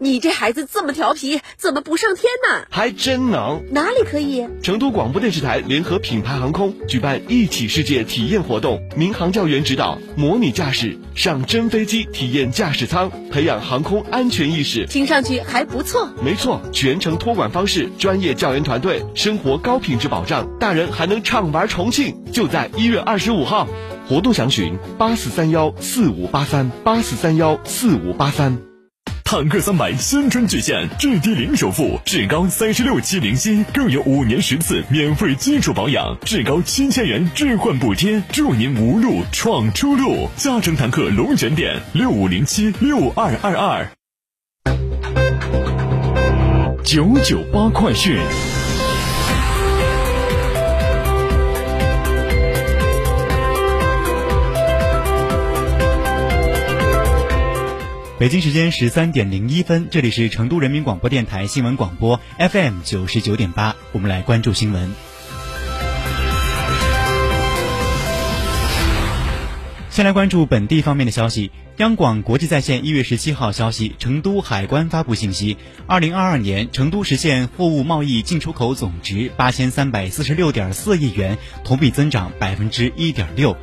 你这孩子这么调皮，怎么不上天呢？还真能！哪里可以？成都广播电视台联合品牌航空举办一起世界体验活动，民航教员指导模拟驾驶，上真飞机体验驾驶舱，培养航空安全意识。听上去还不错。没错，全程托管方式，专业教研团队，生活高品质保障，大人还能畅玩重庆。就在一月二十五号，活动详询八四三幺四五八三八四三幺四五八三。坦克三百新春巨献，至低零首付，至高三十六期零息，更有五年十次免费基础保养，至高七千元置换补贴，祝您无路闯出路。嘉诚坦克龙泉店六五零七六二二二。九九八快讯。北京时间十三点零一分，这里是成都人民广播电台新闻广播 FM 九十九点八，我们来关注新闻。先来关注本地方面的消息。央广国际在线一月十七号消息，成都海关发布信息：二零二二年，成都实现货物贸易进出口总值八千三百四十六点四亿元，同比增长百分之一点六，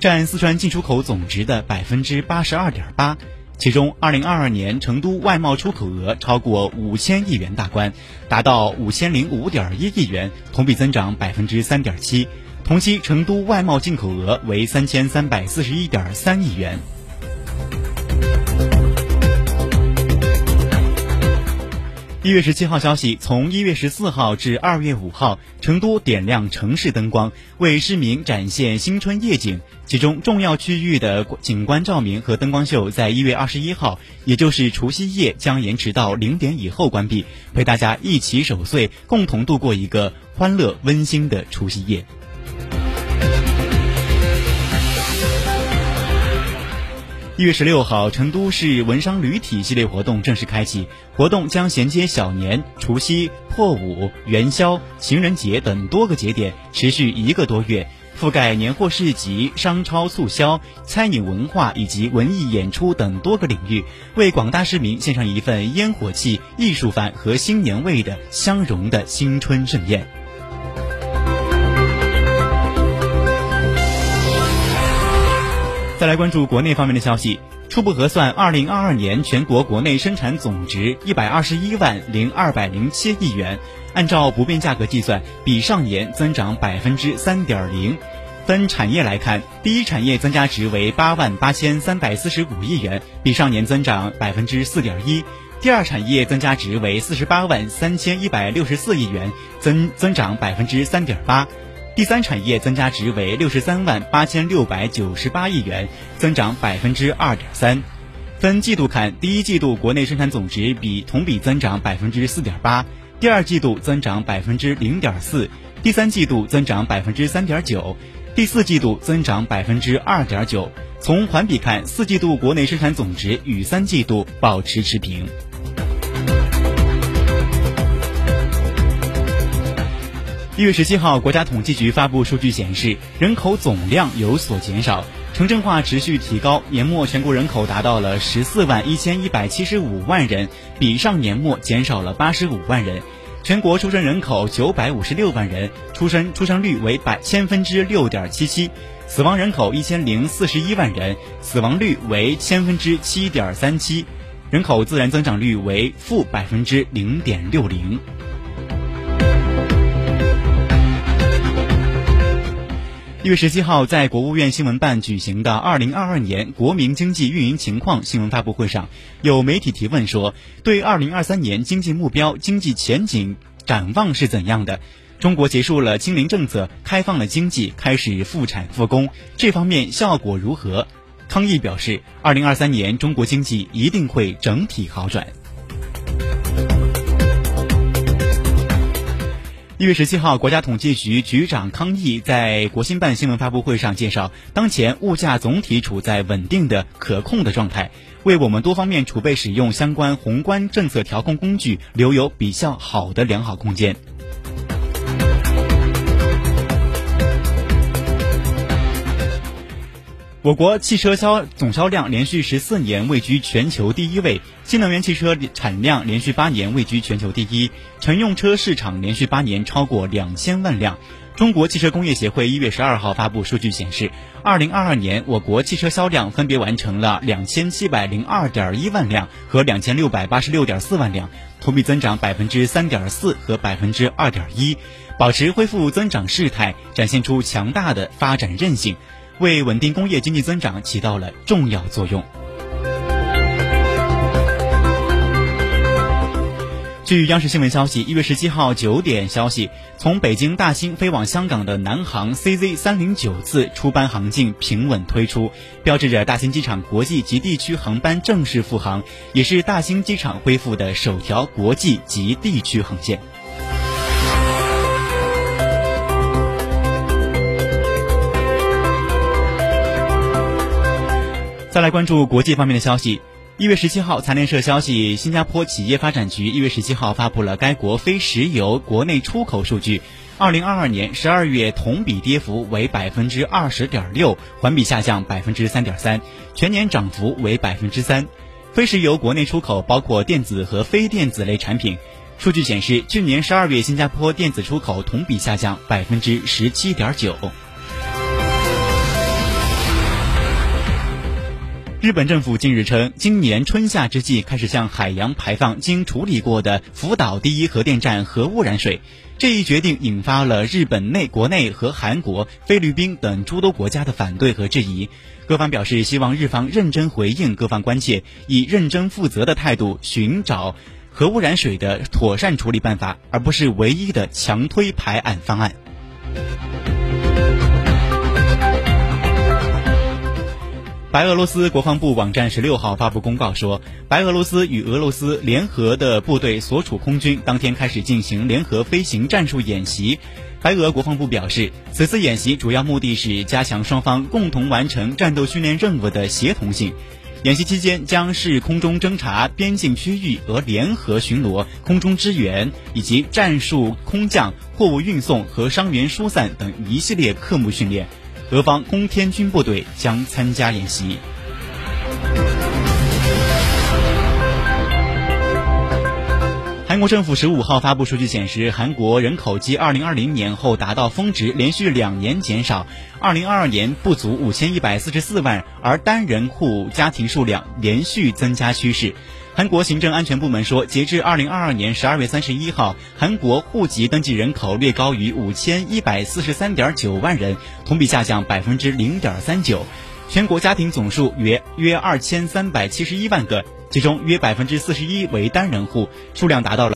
占四川进出口总值的百分之八十二点八。其中，二零二二年成都外贸出口额超过五千亿元大关，达到五千零五点一亿元，同比增长百分之三点七。同期，成都外贸进口额为三千三百四十一点三亿元。一月十七号消息，从一月十四号至二月五号，成都点亮城市灯光，为市民展现新春夜景。其中，重要区域的景观照明和灯光秀在一月二十一号，也就是除夕夜，将延迟到零点以后关闭，陪大家一起守岁，共同度过一个欢乐温馨的除夕夜。一月十六号，成都市文商旅体系列活动正式开启。活动将衔接小年、除夕、破五、元宵、情人节等多个节点，持续一个多月，覆盖年货市集、商超促销、餐饮文化以及文艺演出等多个领域，为广大市民献上一份烟火气、艺术范和新年味的相融的新春盛宴。再来关注国内方面的消息。初步核算，二零二二年全国国内生产总值一百二十一万零二百零七亿元，按照不变价格计算，比上年增长百分之三点零。分产业来看，第一产业增加值为八万八千三百四十五亿元，比上年增长百分之四点一。第二产业增加值为四十八万三千一百六十四亿元，增增长百分之三点八。第三产业增加值为六十三万八千六百九十八亿元，增长百分之二点三。分季度看，第一季度国内生产总值比同比增长百分之四点八，第二季度增长百分之零点四，第三季度增长百分之三点九，第四季度增长百分之二点九。从环比看，四季度国内生产总值与三季度保持持平。一月十七号，国家统计局发布数据显示，人口总量有所减少，城镇化持续提高，年末全国人口达到了十四万一千一百七十五万人，比上年末减少了八十五万人。全国出生人口九百五十六万人，出生出生率为百千分之六点七七，死亡人口一千零四十一万人，死亡率为千分之七点三七，人口自然增长率为负百分之零点六零。一月十七号，在国务院新闻办举行的二零二二年国民经济运营情况新闻发布会上，有媒体提问说，对二零二三年经济目标、经济前景展望是怎样的？中国结束了清零政策，开放了经济，开始复产复工，这方面效果如何？康毅表示，二零二三年中国经济一定会整体好转。一月十七号，国家统计局局长康毅在国新办新闻发布会上介绍，当前物价总体处在稳定的、可控的状态，为我们多方面储备使用相关宏观政策调控工具留有比较好的良好空间。我国汽车销总销量连续十四年位居全球第一位，新能源汽车产量连续八年位居全球第一，乘用车市场连续八年超过两千万辆。中国汽车工业协会一月十二号发布数据显示，二零二二年我国汽车销量分别完成了两千七百零二点一万辆和两千六百八十六点四万辆，同比增长百分之三点四和百分之二点一，保持恢复增长势态，展现出强大的发展韧性。为稳定工业经济增长起到了重要作用。据央视新闻消息，一月十七号九点消息，从北京大兴飞往香港的南航 CZ 三零九次出班航径平稳推出，标志着大兴机场国际及地区航班正式复航，也是大兴机场恢复的首条国际及地区航线。再来关注国际方面的消息。一月十七号，财联社消息，新加坡企业发展局一月十七号发布了该国非石油国内出口数据。二零二二年十二月同比跌幅为百分之二十点六，环比下降百分之三点三，全年涨幅为百分之三。非石油国内出口包括电子和非电子类产品。数据显示，去年十二月新加坡电子出口同比下降百分之十七点九。日本政府近日称，今年春夏之际开始向海洋排放经处理过的福岛第一核电站核污染水。这一决定引发了日本内国内和韩国、菲律宾等诸多国家的反对和质疑。各方表示希望日方认真回应各方关切，以认真负责的态度寻找核污染水的妥善处理办法，而不是唯一的强推排案方案。白俄罗斯国防部网站十六号发布公告说，白俄罗斯与俄罗斯联合的部队所处空军当天开始进行联合飞行战术演习。白俄国防部表示，此次演习主要目的是加强双方共同完成战斗训练任务的协同性。演习期间将视空中侦察边境区域和联合巡逻、空中支援以及战术空降、货物运送和伤员疏散等一系列科目训练。俄方空天军部队将参加演习。韩国政府十五号发布数据显示，韩国人口继二零二零年后达到峰值，连续两年减少，二零二二年不足五千一百四十四万，而单人户家庭数量连续增加趋势。韩国行政安全部门说，截至二零二二年十二月三十一号，韩国户籍登记人口略高于五千一百四十三点九万人，同比下降百分之零点三九。全国家庭总数约约二千三百七十一万个，其中约百分之四十一为单人户，数量达到了。